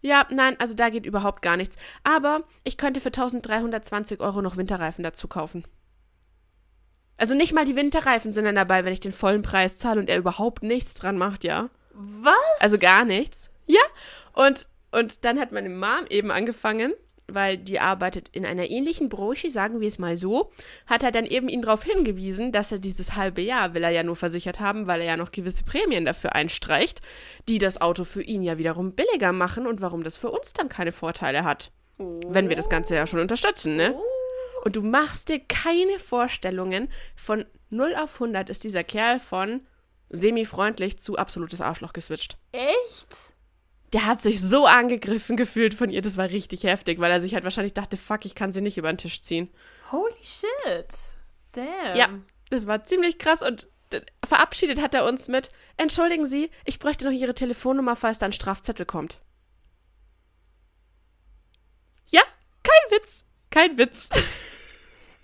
Ja, nein, also da geht überhaupt gar nichts. Aber ich könnte für 1320 Euro noch Winterreifen dazu kaufen. Also nicht mal die Winterreifen sind dann dabei, wenn ich den vollen Preis zahle und er überhaupt nichts dran macht, ja. Was? Also gar nichts. Ja. Und, und dann hat meine Mom eben angefangen, weil die arbeitet in einer ähnlichen Branche, sagen wir es mal so, hat er dann eben ihn darauf hingewiesen, dass er dieses halbe Jahr will er ja nur versichert haben, weil er ja noch gewisse Prämien dafür einstreicht, die das Auto für ihn ja wiederum billiger machen und warum das für uns dann keine Vorteile hat, wenn wir das Ganze ja schon unterstützen, ne? Und du machst dir keine Vorstellungen. Von 0 auf 100 ist dieser Kerl von semi-freundlich zu absolutes Arschloch geswitcht. Echt? Der hat sich so angegriffen gefühlt von ihr, das war richtig heftig, weil er sich halt wahrscheinlich dachte, fuck, ich kann sie nicht über den Tisch ziehen. Holy shit. Damn. Ja, das war ziemlich krass und verabschiedet hat er uns mit, entschuldigen Sie, ich bräuchte noch Ihre Telefonnummer, falls da ein Strafzettel kommt. Ja, kein Witz, kein Witz.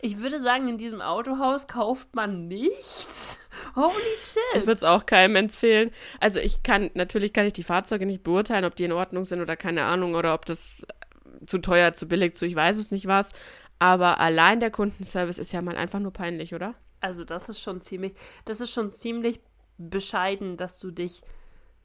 Ich würde sagen, in diesem Autohaus kauft man nichts. Holy Ich shit. würde es auch keinem empfehlen. Also ich kann, natürlich kann ich die Fahrzeuge nicht beurteilen, ob die in Ordnung sind oder keine Ahnung, oder ob das äh, zu teuer, zu billig, zu ich weiß es nicht was. Aber allein der Kundenservice ist ja mal einfach nur peinlich, oder? Also das ist schon ziemlich, das ist schon ziemlich bescheiden, dass du dich,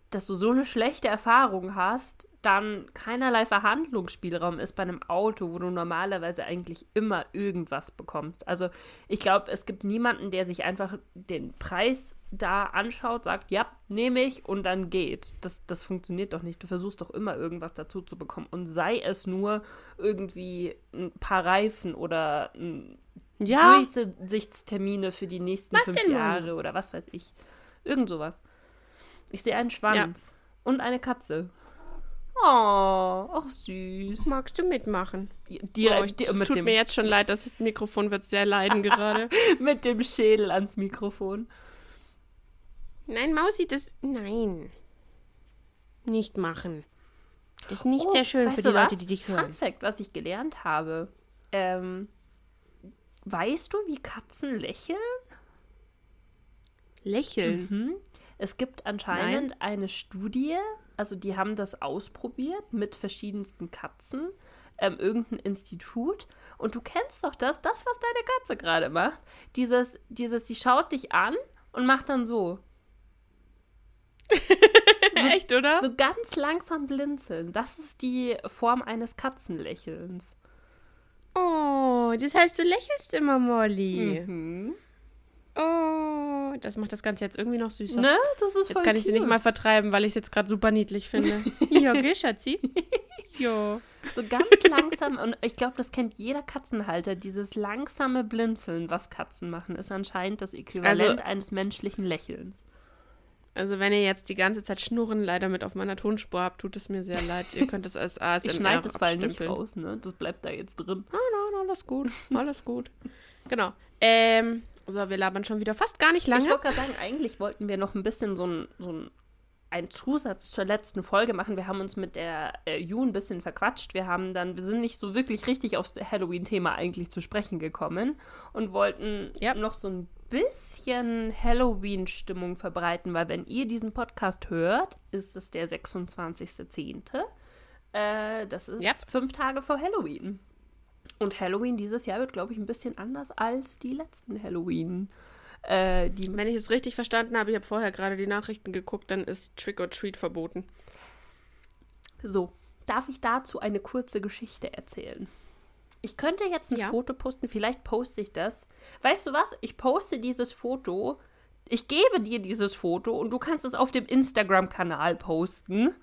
dass du so eine schlechte Erfahrung hast, dann keinerlei Verhandlungsspielraum ist bei einem Auto, wo du normalerweise eigentlich immer irgendwas bekommst. Also ich glaube, es gibt niemanden, der sich einfach den Preis da anschaut, sagt, ja, nehme ich und dann geht. Das, das funktioniert doch nicht. Du versuchst doch immer irgendwas dazu zu bekommen. Und sei es nur irgendwie ein paar Reifen oder ein Ja. Durchsichtstermine für die nächsten Was fünf? Jahre oder was weiß ich. Irgend sowas. Ich sehe einen Schwanz und eine Katze. Oh, auch süß. Magst du mitmachen? Direkt oh, es tut dem, mir jetzt schon leid, das Mikrofon wird sehr leiden gerade. mit dem Schädel ans Mikrofon. Nein, Mausi, das. Nein. Nicht machen. Das ist nicht Oh, sehr schön für die Leute, was? die dich Fun hören. Fact, was ich gelernt habe. Ähm, weißt du, wie Katzen lächeln? Lächeln. Mhm. Es gibt anscheinend eine Studie, also die haben das ausprobiert mit verschiedensten Katzen, ähm, irgendein Institut. Und du kennst doch das, das, was deine Katze gerade macht. Dieses, dieses, die schaut dich an und macht dann so. Echt, oder? So ganz langsam blinzeln. Das ist die Form eines Katzenlächelns. Oh, das heißt, du lächelst immer, Molly. Mhm. Oh, das macht das Ganze jetzt irgendwie noch süßer. Ne? Das ist Jetzt kann ich sie nicht mal vertreiben, weil ich es jetzt gerade super niedlich finde. ja, geh, Schatzi. Jo. So ganz langsam, und ich glaube, das kennt jeder Katzenhalter, dieses langsame Blinzeln, was Katzen machen, ist anscheinend das Äquivalent eines menschlichen Lächelns. Also, wenn ihr jetzt die ganze Zeit Schnurren leider mit auf meiner Tonspur habt, tut es mir sehr leid. Ihr könnt es als ASMR Ich schneide das Fall nicht raus, ne? Das bleibt da jetzt drin. Nein, nein, alles gut. Alles gut. Genau. Ähm, so, wir labern schon wieder fast gar nicht Ich lange. wollte gerade sagen, eigentlich wollten wir noch ein bisschen so ein, so ein einen Zusatz zur letzten Folge machen. Wir haben uns mit der äh, Ju ein bisschen verquatscht. Wir haben dann, wir sind nicht so wirklich richtig aufs Halloween-Thema eigentlich zu sprechen gekommen und wollten Ja. noch so ein bisschen Halloween-Stimmung verbreiten, weil wenn ihr diesen Podcast hört, ist es der 26.10. Äh, das ist Ja. fünf Tage vor Halloween. Und Halloween dieses Jahr wird, glaube ich, ein bisschen anders als die letzten Halloween. Äh, die Wenn ich es richtig verstanden habe, ich habe vorher gerade die Nachrichten geguckt, dann ist Trick or Treat verboten. So, darf ich dazu eine kurze Geschichte erzählen? Ich könnte jetzt ein Ja. Foto posten, vielleicht poste ich das. Weißt du was? Ich poste dieses Foto. Ich gebe dir dieses Foto und du kannst es auf dem Instagram-Kanal posten.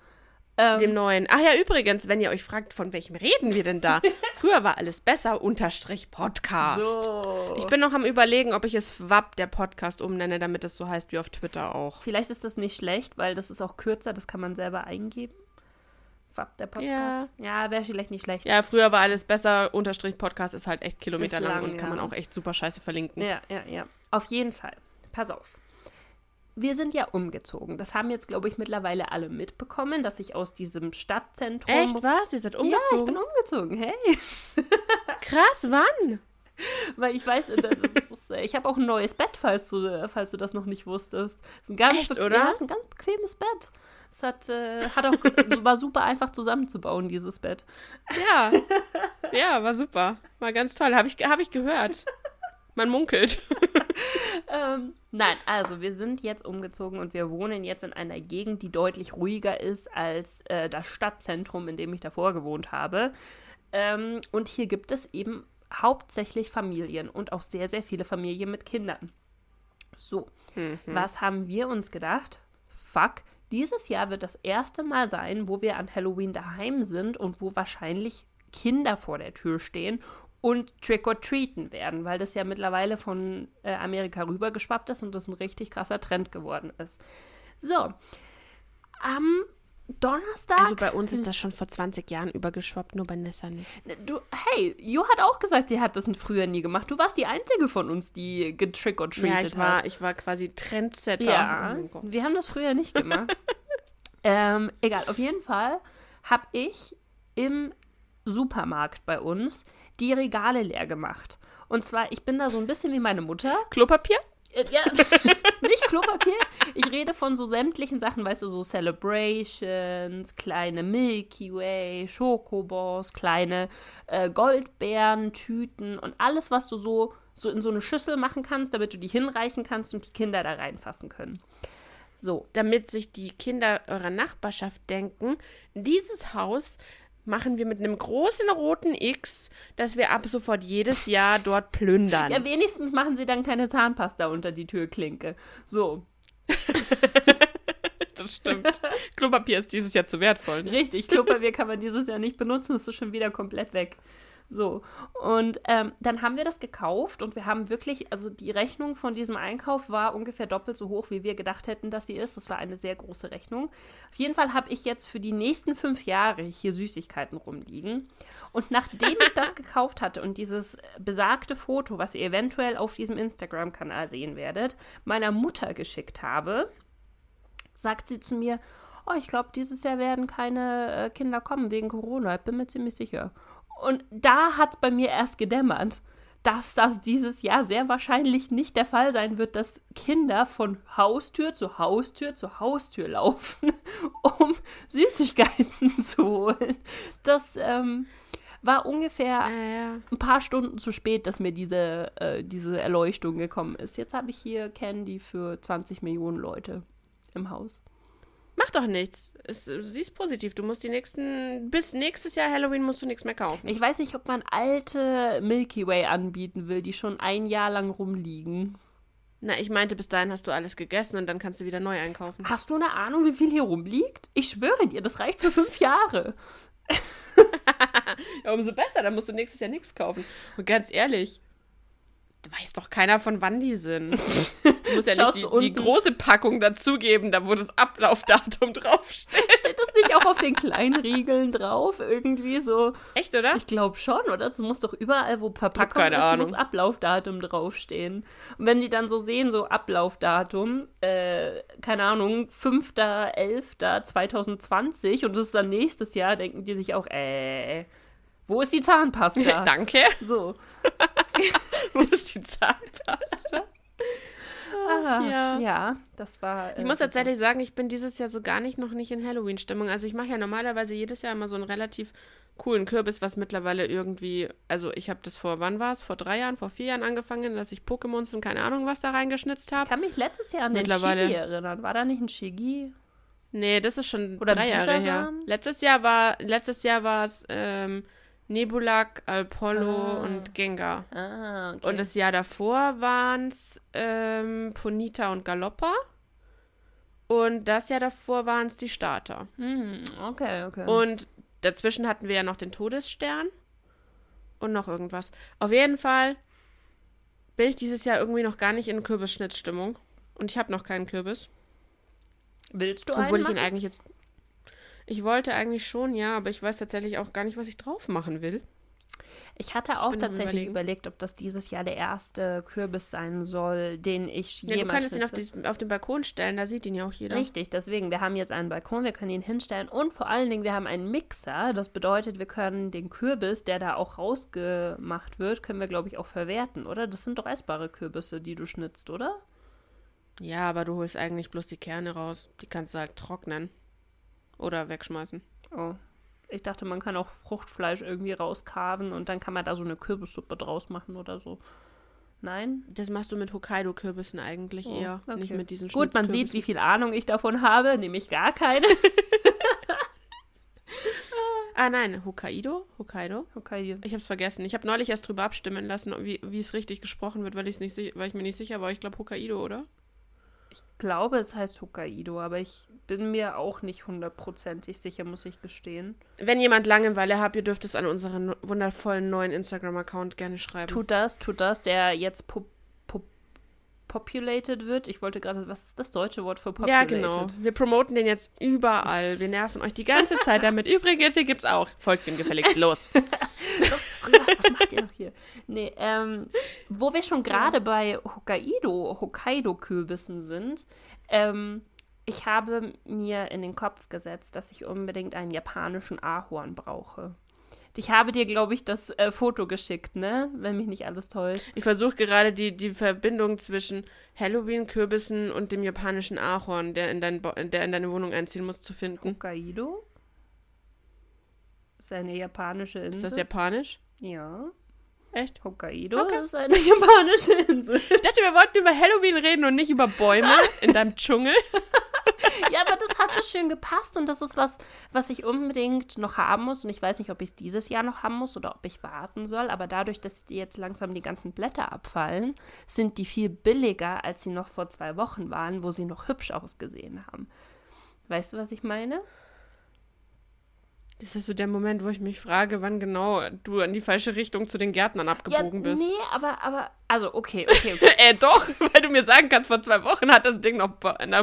Ähm, Dem neuen. Ach ja, übrigens, wenn ihr euch fragt, von welchem reden wir denn da? Früher war alles besser, unterstrich Podcast. so. Ich bin noch am überlegen, ob ich es WAP, der Podcast, umnenne, damit es so heißt wie auf Twitter auch. Vielleicht ist das nicht schlecht, weil das ist auch kürzer, das kann man selber eingeben. Fab, der Podcast. Ja, wäre vielleicht nicht schlecht. Ja, früher war alles besser, unterstrich Podcast ist halt echt kilometerlang lang, und kann ja. man auch echt super scheiße verlinken. Ja, ja, ja. Auf jeden Fall. Pass auf. Wir sind ja umgezogen. Das haben jetzt, glaube ich, mittlerweile alle mitbekommen, dass ich aus diesem Stadtzentrum. Echt, was? Ihr seid Ja, umgezogen? ich bin umgezogen. Hey. Krass, wann? Weil ich weiß, das ist, ich habe auch ein neues Bett, falls du, falls du das noch nicht wusstest. Es ist ein ganz Echt, oder? Ja, es ist ein ganz bequemes Bett. Es hat, äh, hat auch war super einfach zusammenzubauen, dieses Bett. Ja. ja, war super. War ganz toll. Habe ich, hab ich gehört. Man munkelt. Ähm, nein, also wir sind jetzt umgezogen und wir wohnen jetzt in einer Gegend, die deutlich ruhiger ist als äh, das Stadtzentrum, in dem ich davor gewohnt habe. Ähm, und hier gibt es eben hauptsächlich Familien und auch sehr, sehr viele Familien mit Kindern. So, was haben wir uns gedacht? Fuck, dieses Jahr wird das erste Mal sein, wo wir an Halloween daheim sind und wo wahrscheinlich Kinder vor der Tür stehen und Trick-or-Treaten werden, weil das ja mittlerweile von äh, Amerika rübergeschwappt ist und das ein richtig krasser Trend geworden ist. So, am Donnerstag. Also bei uns ist das schon vor 20 Jahren übergeschwappt, nur bei Nessa nicht. Du, hey, Jo hat auch gesagt, sie hat das früher nie gemacht. Du warst die einzige von uns, die getrick-or-treated Ja, ich war, hat. ich war quasi Trendsetter. Ja, Oh wir haben das früher nicht gemacht. ähm, egal, auf jeden Fall habe ich im Supermarkt bei uns die Regale leer gemacht. Und zwar, ich bin da so ein bisschen wie meine Mutter. Klopapier? Äh, Ja, nicht Klopapier. Ich rede von so sämtlichen Sachen, weißt du, so Celebrations, kleine Milky Way, Schokobos, kleine äh, Goldbeeren, Tüten und alles, was du so, so in so eine Schüssel machen kannst, damit du die hinreichen kannst und die Kinder da reinfassen können. So, damit sich die Kinder eurer Nachbarschaft denken, dieses Haus machen wir mit einem großen roten X, dass wir ab sofort jedes Jahr dort plündern. ja, wenigstens machen sie dann keine Zahnpasta unter die Türklinke. So, das stimmt. Klopapier ist dieses Jahr zu wertvoll. Ne? Richtig, Klopapier kann man dieses Jahr nicht benutzen, ist schon wieder komplett weg. So, und ähm, dann haben wir das gekauft und wir haben wirklich, also die Rechnung von diesem Einkauf war ungefähr doppelt so hoch, wie wir gedacht hätten, dass sie ist. Das war eine sehr große Rechnung. Auf jeden Fall habe ich jetzt für die nächsten fünf Jahre hier Süßigkeiten rumliegen. Und nachdem ich das gekauft hatte und dieses besagte Foto, was ihr eventuell auf diesem Instagram-Kanal sehen werdet, meiner Mutter geschickt habe, sagt sie zu mir, oh, ich glaube, dieses Jahr werden keine äh, Kinder kommen wegen Corona. Ich bin mir ziemlich sicher. Und da hat es bei mir erst gedämmert, dass das dieses Jahr sehr wahrscheinlich nicht der Fall sein wird, dass Kinder von Haustür zu Haustür zu Haustür laufen, um Süßigkeiten zu holen. Das ähm, war ungefähr Ja, ja. ein paar Stunden zu spät, dass mir diese, äh, diese Erleuchtung gekommen ist. Jetzt habe ich hier Candy für 20 Millionen Leute im Haus. Mach doch nichts. Es, sie ist positiv. Du musst die nächsten, bis nächstes Jahr Halloween musst du nichts mehr kaufen. Ich weiß nicht, ob man alte Milky Way anbieten will, die schon ein Jahr lang rumliegen. Na, ich meinte, bis dahin hast du alles gegessen und dann kannst du wieder neu einkaufen. Hast du eine Ahnung, wie viel hier rumliegt? Ich schwöre dir, das reicht für fünf Jahre. Ja, umso besser, dann musst du nächstes Jahr nichts kaufen. Und ganz ehrlich, weiß doch keiner, von wann die sind. Du musst ja nicht die, die große Packung dazugeben, da wo das Ablaufdatum draufsteht. Steht das nicht auch auf den kleinen Riegeln drauf? Irgendwie so. Echt, oder? Ich glaube schon, oder? Es muss doch überall, wo Verpackung ist, Ahnung. muss Ablaufdatum draufstehen. Und wenn die dann so sehen, so Ablaufdatum, äh, keine Ahnung, 5.11.2020 und das ist dann nächstes Jahr, denken die sich auch, äh, wo ist die Zahnpasta? Danke. So. Wo ist die Zahnpasta? Ah, ja. ja. das war. äh, Ich muss tatsächlich sagen, ich bin dieses Jahr so gar nicht noch nicht in Halloween-Stimmung. Also ich mache ja normalerweise jedes Jahr immer so einen relativ coolen Kürbis, was mittlerweile irgendwie, also ich habe das vor, wann war es? Vor drei Jahren, vor vier Jahren angefangen, dass ich Pokémons und keine Ahnung was da reingeschnitzt Ich habe. kann mich letztes Jahr an den Mittlerweile- Shigi erinnern. War da nicht ein Shigi? Nee, das ist schon Oder drei Jahre her. Letztes Jahr war, letztes Jahr war es ähm, Nebulak, Apollo Ah. und Gengar. Ah, okay. Und das Jahr davor waren es ähm, Ponita und Galoppa. Und das Jahr davor waren es die Starter. Hm, okay, okay. Und dazwischen hatten wir ja noch den Todesstern und noch irgendwas. Auf jeden Fall bin ich dieses Jahr irgendwie noch gar nicht in Kürbisschnittstimmung. Und ich habe noch keinen Kürbis. Willst du Obwohl einen ich ihn machen? eigentlich jetzt. Ich wollte eigentlich schon, ja, aber ich weiß tatsächlich auch gar nicht, was ich drauf machen will. Ich hatte auch am tatsächlich überlegt, ob das dieses Jahr der erste Kürbis sein soll, den ich Ja, du jemals könntest ihn auf, schnitze. dies, auf den Balkon stellen, da sieht ihn ja auch jeder. Richtig, deswegen, wir haben jetzt einen Balkon, wir können ihn hinstellen und vor allen Dingen, wir haben einen Mixer. Das bedeutet, wir können den Kürbis, der da auch rausgemacht wird, können wir, glaube ich, auch verwerten, oder? Das sind doch essbare Kürbisse, die du schnitzt, oder? Ja, aber du holst eigentlich bloß die Kerne raus. Die kannst du halt trocknen. Oder wegschmeißen. Oh. Ich dachte, man kann auch Fruchtfleisch irgendwie rauskarven und dann kann man da so eine Kürbissuppe draus machen oder so. Nein? Das machst du mit Hokkaido-Kürbissen eigentlich Oh, eher. okay. Nicht mit diesen Gut, man sieht, wie viel Ahnung ich davon habe, nämlich gar keine. Ah, nein, Hokkaido? Hokkaido? Okay, Ich hab's vergessen. Ich habe neulich erst drüber abstimmen lassen, wie, wie es richtig gesprochen wird, weil, ich's nicht, weil ich mir nicht sicher war. Ich glaube Hokkaido, oder? Ich glaube, es heißt Hokkaido, aber ich bin mir auch nicht hundertprozentig sicher, muss ich gestehen. Wenn jemand Langeweile habt, ihr dürft es an unseren wundervollen neuen Instagram-Account gerne schreiben. Tut das, tut das, der jetzt pop populated wird. Ich wollte gerade, was ist das deutsche Wort für ja, populated? genau. Wir promoten den jetzt überall. Wir nerven euch die ganze Zeit damit. Übrigens, hier gibt's auch. Folgt dem gefälligst los. Los, rüber, was macht ihr noch hier? Nee, ähm, wo wir schon gerade bei Hokkaido, Hokkaido-Kürbissen sind, ähm, ich habe mir in den Kopf gesetzt, dass ich unbedingt einen japanischen Ahorn brauche. Ich habe dir, glaube ich, das äh, Foto geschickt, ne? Wenn mich nicht alles täuscht. Ich versuche gerade die, die Verbindung zwischen Halloween-Kürbissen und dem japanischen Ahorn, der in, dein Bo der in deine Wohnung einziehen muss, zu finden. Hokkaido? Ist eine japanische Insel. Ist das japanisch? Ja. Echt? Hokkaido Okay. ist eine japanische Insel. Ich dachte, wir wollten über Halloween reden und nicht über Bäume in deinem Dschungel. ja, aber das hat so schön gepasst und das ist was, was ich unbedingt noch haben muss. Und ich weiß nicht, ob ich es dieses Jahr noch haben muss oder ob ich warten soll. Aber dadurch, dass die jetzt langsam die ganzen Blätter abfallen, sind die viel billiger, als sie noch vor zwei Wochen waren, wo sie noch hübsch ausgesehen haben. Weißt du, was ich meine? Das ist so der Moment, wo ich mich frage, wann genau du in die falsche Richtung zu den Gärtnern abgebogen ja, bist. nee, aber, aber, also, okay, okay, okay. äh, doch, weil du mir sagen kannst, vor zwei Wochen hat das Ding noch,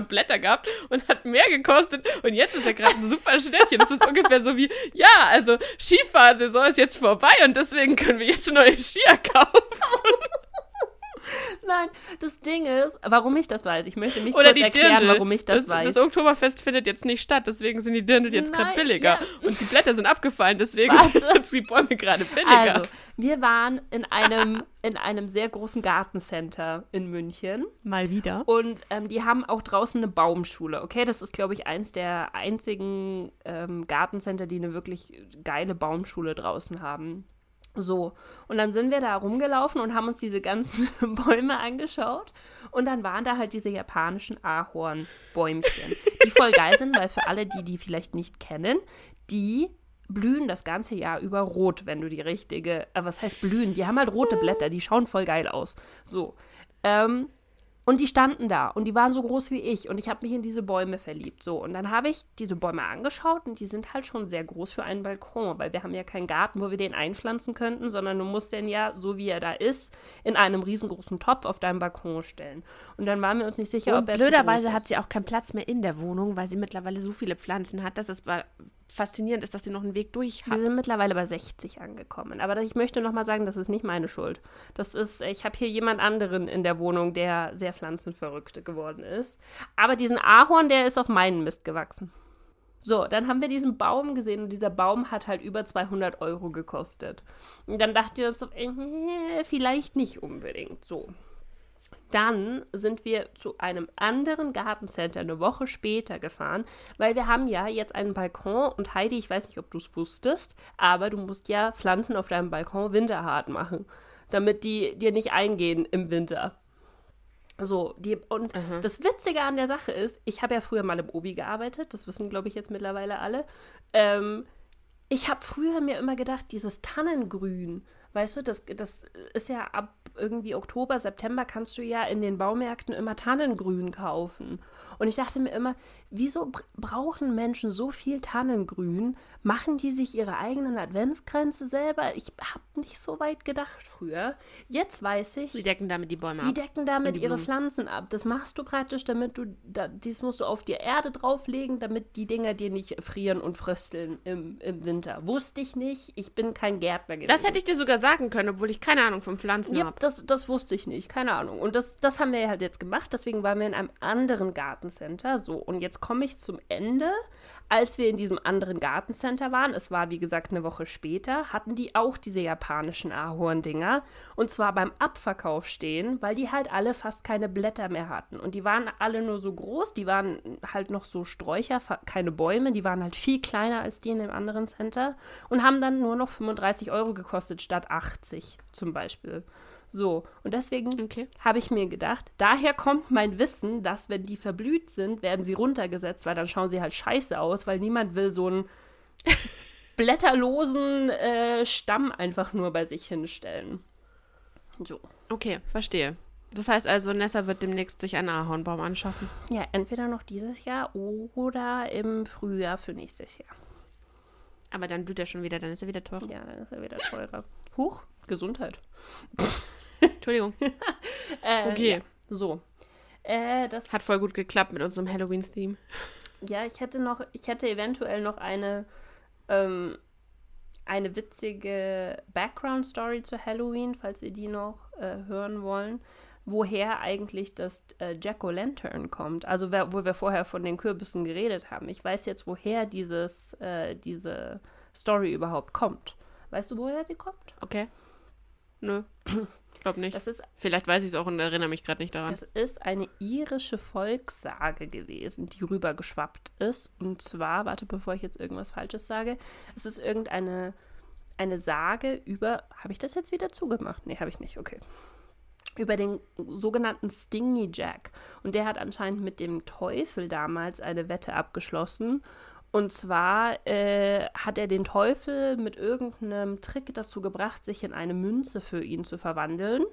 Blätter gehabt und hat mehr gekostet und jetzt ist er gerade ein super Schnäppchen. Das ist ungefähr so wie, ja, also Skifahrsaison ist jetzt vorbei und deswegen können wir jetzt neue Skier kaufen. Nein, das Ding ist, warum ich das weiß. Ich möchte mich Oder kurz erklären, Dirndl. warum ich das, weiß. Das Oktoberfest findet jetzt nicht statt, deswegen sind die Dirndl jetzt gerade billiger. ja. Und die Blätter sind abgefallen, deswegen Warte. sind jetzt die Bäume gerade billiger. Also, wir waren in einem, in einem sehr großen Gartencenter in München. Mal wieder. Und ähm, die haben auch draußen eine Baumschule. Okay, das ist, glaube ich, eins der einzigen ähm, Gartencenter, die eine wirklich geile Baumschule draußen haben. So, und dann sind wir da rumgelaufen und haben uns diese ganzen Bäume angeschaut. Und dann waren da halt diese japanischen Ahornbäumchen, die voll geil sind, weil für alle, die die vielleicht nicht kennen, die blühen das ganze Jahr über rot, wenn du die richtige, äh, was heißt blühen? Die haben halt rote Blätter, die schauen voll geil aus. So, ähm, und die standen da und die waren so groß wie ich und ich habe mich in diese Bäume verliebt. So, und dann habe ich diese Bäume angeschaut und die sind halt schon sehr groß für einen Balkon, weil wir haben ja keinen Garten, wo wir den einpflanzen könnten, sondern du musst den ja, so wie er da ist, in einem riesengroßen Topf auf deinem Balkon stellen. Und dann waren wir uns nicht sicher, Und ob er blöderweise hat sie auch keinen Platz mehr in der Wohnung, weil sie mittlerweile so viele Pflanzen hat, dass es faszinierend ist, dass sie noch einen Weg durch Wir hat. sind mittlerweile bei 60 angekommen. Aber ich möchte noch mal sagen, das ist nicht meine Schuld. Das ist, ich habe hier jemand anderen in der Wohnung, der sehr pflanzenverrückt geworden ist. Aber diesen Ahorn, der ist auf meinen Mist gewachsen. So, dann haben wir diesen Baum gesehen und dieser Baum hat halt über 200 Euro gekostet. Und dann dachten wir uns so, äh, vielleicht nicht unbedingt so. Dann sind wir zu einem anderen Gartencenter eine Woche später gefahren, weil wir haben ja jetzt einen Balkon und Heidi, ich weiß nicht, ob du es wusstest, aber du musst ja Pflanzen auf deinem Balkon winterhart machen, damit die dir nicht eingehen im Winter. So, die, und das Witzige an der Sache ist, ich habe ja früher mal im Obi gearbeitet, das wissen, glaube ich, jetzt mittlerweile alle. Ähm, ich habe früher mir immer gedacht, dieses Tannengrün, weißt du, das, das ist ja ab irgendwie Oktober, September kannst du ja in den Baumärkten immer Tannengrün kaufen. Und ich dachte mir immer, wieso br- brauchen Menschen so viel Tannengrün? Machen die sich ihre eigenen Adventskränze selber? Ich habe nicht so weit gedacht früher. Jetzt weiß ich, Sie decken damit die Bäume die ab. decken damit die ihre. Pflanzen ab. Das machst du praktisch, damit du, da, dies musst du auf die Erde drauflegen, damit die Dinger dir nicht frieren und frösteln im, im Winter. Wusste ich nicht. Ich bin kein Gärtner gewesen. Das hätte ich dir sogar sagen können, obwohl ich keine Ahnung von Pflanzen Ja, habe. das, das wusste ich nicht, keine Ahnung. Und das, das haben wir halt jetzt gemacht, deswegen waren wir in einem anderen Gartencenter. So, und jetzt komme ich zum Ende. Als wir in diesem anderen Gartencenter waren, es war wie gesagt eine Woche später, hatten die auch diese japanischen Ahorndinger. Und zwar beim Abverkauf stehen, weil die halt alle fast keine Blätter mehr hatten. Und die waren alle nur so groß, die waren halt noch so Sträucher, keine Bäume, die waren halt viel kleiner als die in dem anderen Center und haben dann nur noch 35 Euro gekostet statt 80 zum Beispiel. So, und deswegen Okay. habe ich mir gedacht, daher kommt mein Wissen, dass wenn die verblüht sind, werden sie runtergesetzt, weil dann schauen sie halt scheiße aus, weil niemand will so einen blätterlosen äh, Stamm einfach nur bei sich hinstellen. So. Okay, verstehe. Das heißt also, Nessa wird demnächst sich einen Ahornbaum anschaffen. Ja, entweder noch dieses Jahr oder im Frühjahr für nächstes Jahr. Aber dann blüht er schon wieder, dann ist er wieder teurer. Ja, dann ist er wieder teurer. Huch, Gesundheit. Entschuldigung. Äh, Okay. Ja, so. Äh, das Hat voll gut geklappt mit unserem Halloween-Theme. Ja, ich hätte noch, ich hätte eventuell noch eine, ähm, eine witzige Background-Story zu Halloween, falls ihr die noch äh, hören wollen. Woher eigentlich das äh, Jack-O-Lantern kommt. Also wer, wo wir vorher von den Kürbissen geredet haben. Ich weiß jetzt, woher dieses, äh, diese Story überhaupt kommt. Weißt du, woher sie kommt? Okay. Nö. Glaub nicht. Das ist Vielleicht weiß ich es auch und erinnere mich gerade nicht daran. Das ist eine irische Volkssage gewesen, die rübergeschwappt ist. Und zwar, warte, bevor ich jetzt irgendwas Falsches sage, es ist irgendeine eine Sage über. Habe ich das jetzt wieder zugemacht? Nee, habe ich nicht. Okay. Über den sogenannten Stingy Jack. Und der hat anscheinend mit dem Teufel damals eine Wette abgeschlossen. Und zwar äh, hat er den Teufel mit irgendeinem Trick dazu gebracht, sich in eine Münze für ihn zu verwandeln.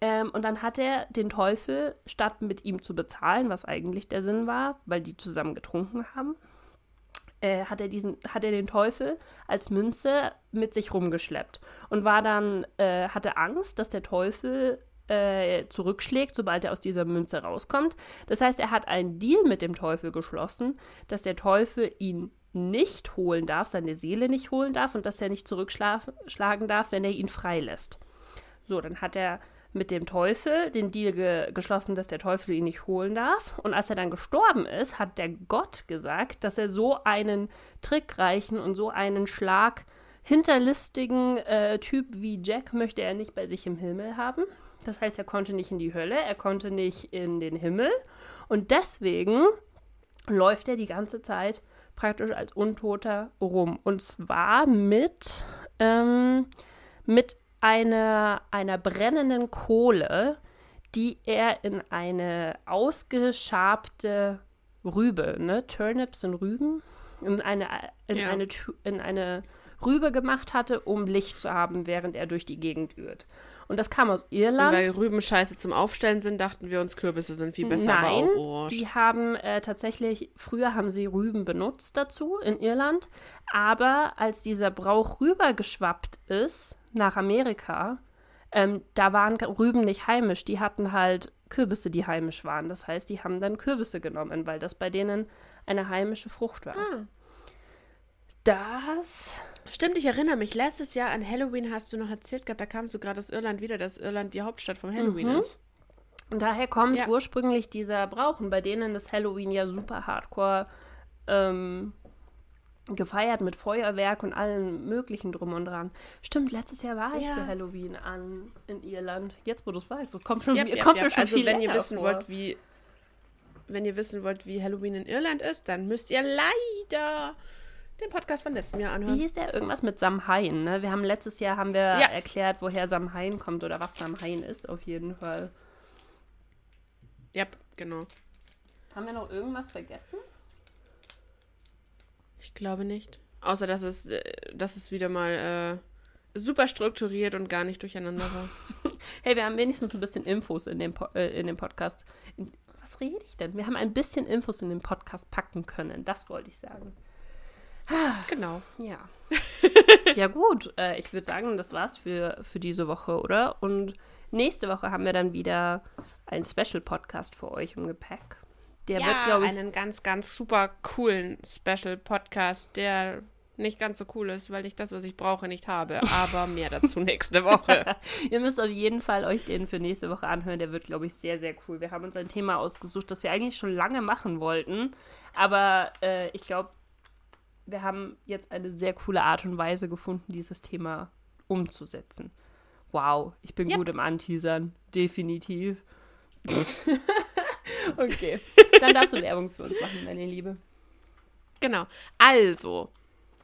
Ähm, und dann hat er den Teufel, statt mit ihm zu bezahlen, was eigentlich der Sinn war, weil die zusammen getrunken haben, äh, hat, er diesen, hat er den Teufel als Münze mit sich rumgeschleppt und war dann, äh, hatte Angst, dass der Teufel äh, zurückschlägt, sobald er aus dieser Münze rauskommt. Das heißt, er hat einen Deal mit dem Teufel geschlossen, dass der Teufel ihn nicht holen darf, seine Seele nicht holen darf und dass er nicht zurückschlagen darf, wenn er ihn freilässt. So, dann hat er mit dem Teufel den Deal ge geschlossen, dass der Teufel ihn nicht holen darf. Und als er dann gestorben ist, hat der Gott gesagt, dass er so einen trickreichen und so einen Schlag hinterlistigen äh, Typ wie Jack möchte er nicht bei sich im Himmel haben. Das heißt, er konnte nicht in die Hölle, er konnte nicht in den Himmel. Und deswegen läuft er die ganze Zeit praktisch als Untoter rum. Und zwar mit, ähm, mit einer, einer brennenden Kohle, die er in eine ausgeschabte Rübe, ne? Turnips und Rüben, in eine, in, ja. eine, in eine Rübe gemacht hatte, um Licht zu haben, während er durch die Gegend irrt. Und das kam aus Irland. Und weil Rüben scheiße zum Aufstellen sind, dachten wir uns, Kürbisse sind viel besser, Nein, aber auch Orange. die haben äh, tatsächlich, früher haben sie Rüben benutzt dazu in Irland, aber als dieser Brauch rübergeschwappt ist nach Amerika, ähm, da waren Rüben nicht heimisch, die hatten halt Kürbisse, die heimisch waren. Das heißt, die haben dann Kürbisse genommen, weil das bei denen eine heimische Frucht war. Ah. Das. Stimmt, ich erinnere mich. Letztes Jahr an Halloween hast du noch erzählt gehabt, da kamst du gerade aus Irland wieder, dass Irland die Hauptstadt von Halloween mhm. ist. Und daher kommt ja. ursprünglich dieser Brauch. Und bei denen ist Halloween ja super hardcore ähm, gefeiert mit Feuerwerk und allen möglichen drum und dran. Stimmt, letztes Jahr war ich ja. zu Halloween an in Irland. Jetzt, wo du es sagst, das kommt schon, yep, yep, kommt yep. schon also, viel wenn ihr wissen vor. wollt, wie wenn ihr wissen wollt, wie Halloween in Irland ist, dann müsst ihr leider den Podcast von letztem Jahr anhören. Wie hieß der? Irgendwas mit Samhain, ne? Wir haben letztes Jahr haben wir ja. erklärt, woher Samhain kommt oder was Samhain ist, auf jeden Fall. Ja, genau. Haben wir noch irgendwas vergessen? Ich glaube nicht. Außer, dass es, äh, dass es wieder mal äh, super strukturiert und gar nicht durcheinander war. hey, wir haben wenigstens ein bisschen Infos in dem, po äh, in dem Podcast. In, was rede ich denn? Wir haben ein bisschen Infos in den Podcast packen können. Das wollte ich sagen. Genau. Ja. ja, gut. Äh, ich würde sagen, das war's für, für diese Woche, oder? Und nächste Woche haben wir dann wieder einen Special-Podcast für euch im Gepäck. Der ja, wird, glaube ich. einen ganz, ganz super coolen Special-Podcast, der nicht ganz so cool ist, weil ich das, was ich brauche, nicht habe. Aber mehr dazu nächste Woche. Ihr müsst auf jeden Fall euch den für nächste Woche anhören. Der wird, glaube ich, sehr, sehr cool. Wir haben uns ein Thema ausgesucht, das wir eigentlich schon lange machen wollten. Aber äh, ich glaube, wir haben jetzt eine sehr coole Art und Weise gefunden, dieses Thema umzusetzen. Wow, ich bin yep. gut im Anteasern. Definitiv. okay. Dann darfst du Werbung für uns machen, meine Liebe. Genau. Also,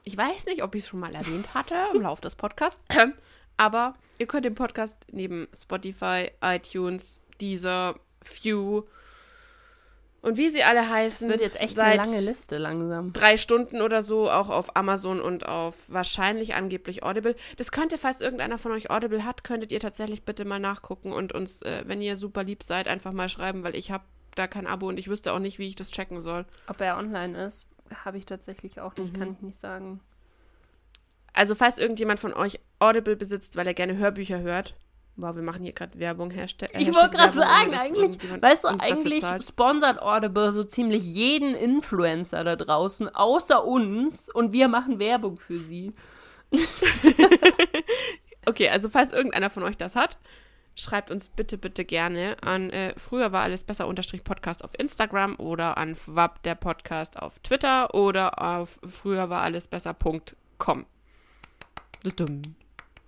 ich weiß nicht, ob ich es schon mal erwähnt hatte im Laufe des Podcasts, aber ihr könnt den Podcast neben Spotify, iTunes, Deezer, View und wie sie alle heißen. Das wird jetzt echt eine lange Liste langsam. Drei Stunden oder so, auch auf Amazon und auf wahrscheinlich angeblich Audible. Das könnte, falls irgendeiner von euch Audible hat, könntet ihr tatsächlich bitte mal nachgucken und uns, äh, wenn ihr super lieb seid, einfach mal schreiben, weil ich habe da kein Abo und ich wüsste auch nicht, wie ich das checken soll. Ob er online ist, habe ich tatsächlich auch nicht, mhm. kann ich nicht sagen. Also, falls irgendjemand von euch Audible besitzt, weil er gerne Hörbücher hört, Wow, wir machen hier gerade Werbung. Hashtag, ich wollte gerade sagen, eigentlich, weißt du, eigentlich sponsert Audible so ziemlich jeden Influencer da draußen, außer uns, und wir machen Werbung für sie. okay, also falls irgendeiner von euch das hat, schreibt uns bitte, bitte gerne an äh, früher war alles besser unterstrich Podcast auf Instagram oder an FWAP der Podcast auf Twitter oder auf früher war alles besser.com.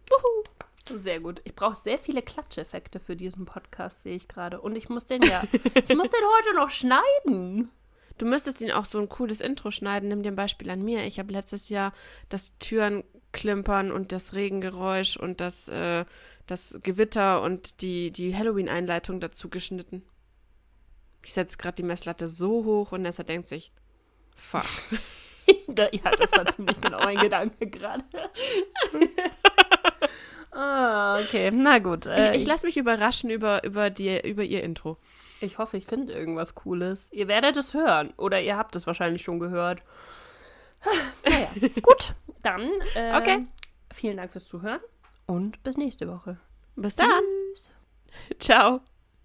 Wuhu. Sehr gut. Ich brauche sehr viele Klatscheffekte für diesen Podcast, sehe ich gerade. Und ich muss den ja, ich muss den heute noch schneiden. Du müsstest ihn auch so ein cooles Intro schneiden. Nimm dir ein Beispiel an mir. Ich habe letztes Jahr das Türen Klimpern und das Regengeräusch und das, äh, das Gewitter und die, die Halloween-Einleitung dazu geschnitten. Ich setze gerade die Messlatte so hoch und Nessa denkt sich, fuck. ja, das war ziemlich genau mein Gedanke gerade. ah, okay, na gut. Äh, ich, ich lasse mich überraschen über, über, die, über ihr Intro. Ich hoffe, ich finde irgendwas Cooles. Ihr werdet es hören oder ihr habt es wahrscheinlich schon gehört. Naja, gut, dann. Äh, okay. Vielen Dank fürs Zuhören und bis nächste Woche. Bis dann. Tschüss. Ciao.